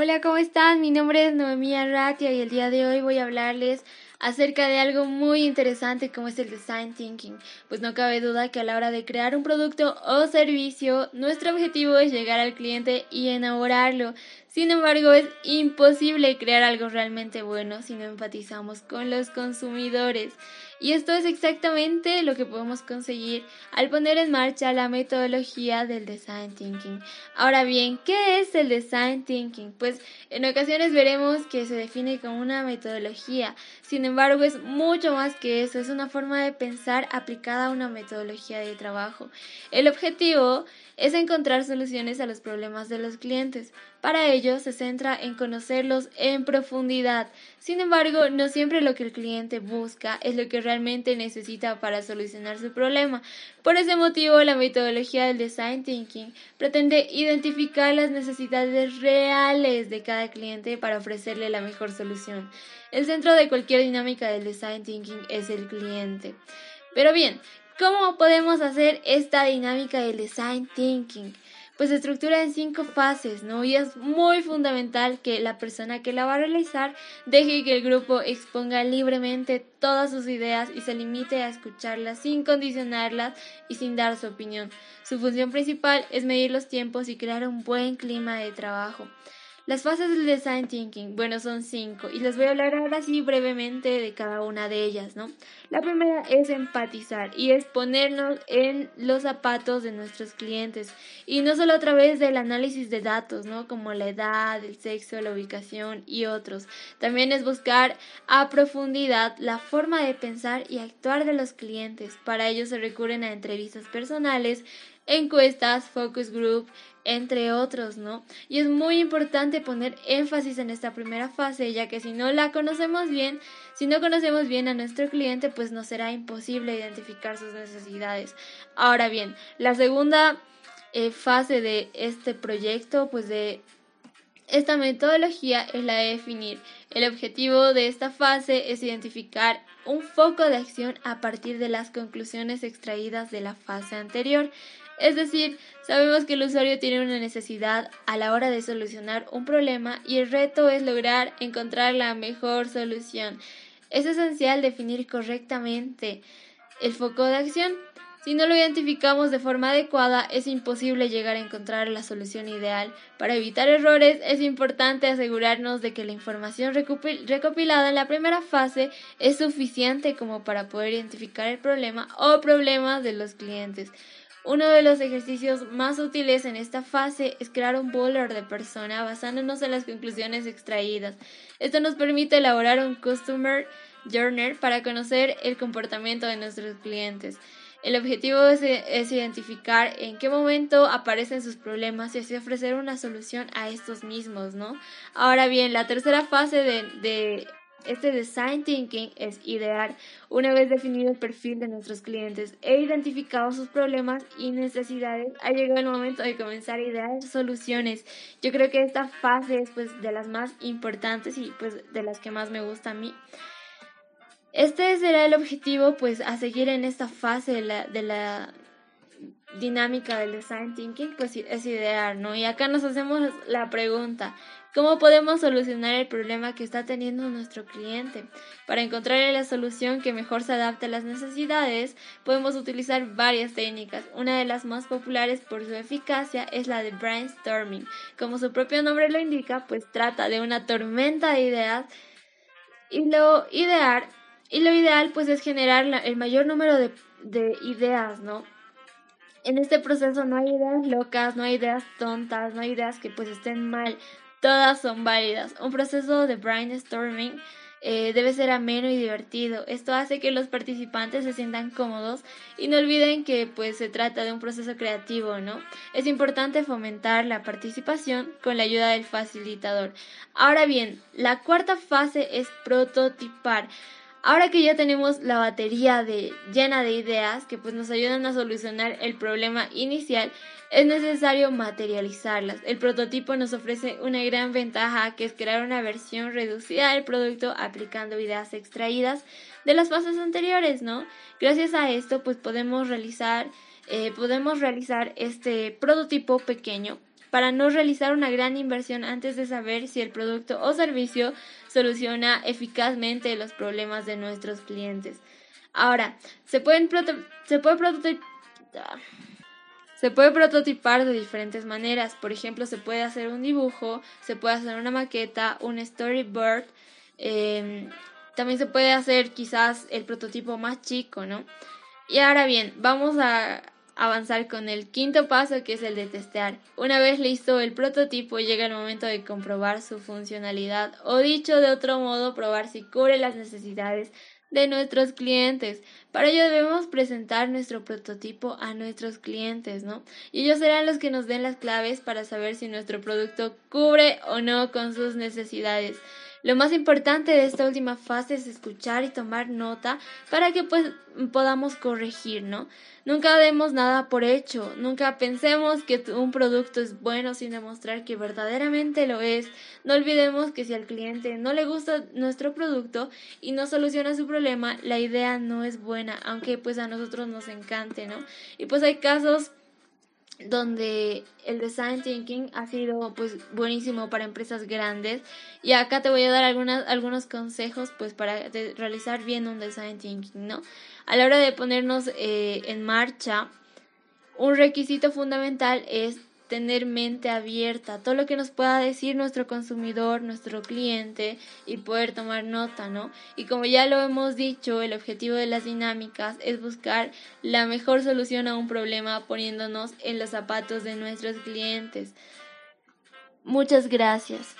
Hola, ¿cómo están? Mi nombre es Noemí Arratia y el día de hoy voy a hablarles acerca de algo muy interesante como es el design thinking, pues no cabe duda que a la hora de crear un producto o servicio, nuestro objetivo es llegar al cliente y enamorarlo. Sin embargo, es imposible crear algo realmente bueno si no empatizamos con los consumidores. Y esto es exactamente lo que podemos conseguir al poner en marcha la metodología del design thinking. Ahora bien, ¿qué es el design thinking? Pues en ocasiones veremos que se define como una metodología. Sin embargo, es mucho más que eso. Es una forma de pensar aplicada a una metodología de trabajo. El objetivo es encontrar soluciones a los problemas de los clientes. Para ello se centra en conocerlos en profundidad. Sin embargo, no siempre lo que el cliente busca es lo que realmente necesita para solucionar su problema. Por ese motivo, la metodología del design thinking pretende identificar las necesidades reales de cada cliente para ofrecerle la mejor solución. El centro de cualquier dinámica del design thinking es el cliente. Pero bien, ¿Cómo podemos hacer esta dinámica del design thinking? Pues se estructura en cinco fases, ¿no? Y es muy fundamental que la persona que la va a realizar deje que el grupo exponga libremente todas sus ideas y se limite a escucharlas sin condicionarlas y sin dar su opinión. Su función principal es medir los tiempos y crear un buen clima de trabajo. Las fases del design thinking, bueno, son cinco y les voy a hablar ahora sí brevemente de cada una de ellas, ¿no? La primera es empatizar y es ponernos en los zapatos de nuestros clientes y no solo a través del análisis de datos, ¿no? Como la edad, el sexo, la ubicación y otros. También es buscar a profundidad la forma de pensar y actuar de los clientes. Para ello se recurren a entrevistas personales, encuestas, focus group, entre otros, ¿no? Y es muy importante poner énfasis en esta primera fase, ya que si no la conocemos bien, si no conocemos bien a nuestro cliente, pues nos será imposible identificar sus necesidades. Ahora bien, la segunda eh, fase de este proyecto, pues de esta metodología es la de definir. El objetivo de esta fase es identificar un foco de acción a partir de las conclusiones extraídas de la fase anterior. Es decir, sabemos que el usuario tiene una necesidad a la hora de solucionar un problema y el reto es lograr encontrar la mejor solución. Es esencial definir correctamente el foco de acción. Si no lo identificamos de forma adecuada, es imposible llegar a encontrar la solución ideal. Para evitar errores, es importante asegurarnos de que la información recopilada en la primera fase es suficiente como para poder identificar el problema o problemas de los clientes. Uno de los ejercicios más útiles en esta fase es crear un boiler de persona basándonos en las conclusiones extraídas. Esto nos permite elaborar un Customer Journal para conocer el comportamiento de nuestros clientes. El objetivo es, identificar en qué momento aparecen sus problemas y así ofrecer una solución a estos mismos, ¿no? Ahora bien, la tercera fase de este design thinking es idear una vez definido el perfil de nuestros clientes e identificado sus problemas y necesidades, ha llegado el momento de comenzar a idear soluciones. Yo creo que esta fase es pues de las más importantes y pues de las que más me gusta a mí. Este será el objetivo pues a seguir en esta fase de la, de la dinámica del design thinking pues es idear, ¿no? Y acá nos hacemos la pregunta, ¿Cómo podemos solucionar el problema que está teniendo nuestro cliente? Para encontrar la solución que mejor se adapte a las necesidades, podemos utilizar varias técnicas. Una de las más populares por su eficacia es la de brainstorming. Como su propio nombre lo indica, pues trata de una tormenta de ideas y lo ideal, y lo ideal pues es generar el mayor número de ideas, ¿no? En este proceso no hay ideas locas, no hay ideas tontas, no hay ideas que pues estén mal, todas son válidas. Un proceso de brainstorming eh, debe ser ameno y divertido. Esto hace que los participantes se sientan cómodos y no olviden que pues se trata de un proceso creativo, ¿no? Es importante fomentar la participación con la ayuda del facilitador. Ahora bien, la cuarta fase es prototipar. Ahora que ya tenemos la batería llena de ideas que pues nos ayudan a solucionar el problema inicial, es necesario materializarlas. El prototipo nos ofrece una gran ventaja que es crear una versión reducida del producto aplicando ideas extraídas de las fases anteriores, ¿no? Gracias a esto pues podemos realizar, eh, podemos realizar este prototipo pequeño para no realizar una gran inversión antes de saber si el producto o servicio soluciona eficazmente los problemas de nuestros clientes. Ahora, se pueden se puede prototipar se puede prototipar de diferentes maneras. Por ejemplo, se puede hacer un dibujo, se puede hacer una maqueta, un storyboard. Em, también se puede hacer quizás el prototipo más chico, ¿no? Y ahora bien, vamos a avanzar con el quinto paso que es el de testear. Una vez listo el prototipo llega el momento de comprobar su funcionalidad o dicho de otro modo probar si cubre las necesidades de nuestros clientes. Para ello debemos presentar nuestro prototipo a nuestros clientes, ¿no? Y ellos serán los que nos den las claves para saber si nuestro producto cubre o no con sus necesidades. Lo más importante de esta última fase es escuchar y tomar nota para que pues podamos corregir, ¿no? Nunca demos nada por hecho, nunca pensemos que un producto es bueno sin demostrar que verdaderamente lo es. No olvidemos que si al cliente no le gusta nuestro producto y no soluciona su problema, la idea no es buena, aunque pues a nosotros nos encante, ¿no? Y pues hay casos donde el design thinking ha sido pues buenísimo para empresas grandes y acá te voy a dar algunas, algunos consejos pues para realizar bien un design thinking, ¿no? A la hora de ponernos eh, en marcha, un requisito fundamental es tener mente abierta, todo lo que nos pueda decir nuestro consumidor, nuestro cliente y poder tomar nota, ¿no? Y como ya lo hemos dicho, el objetivo de las dinámicas es buscar la mejor solución a un problema poniéndonos en los zapatos de nuestros clientes. Muchas gracias.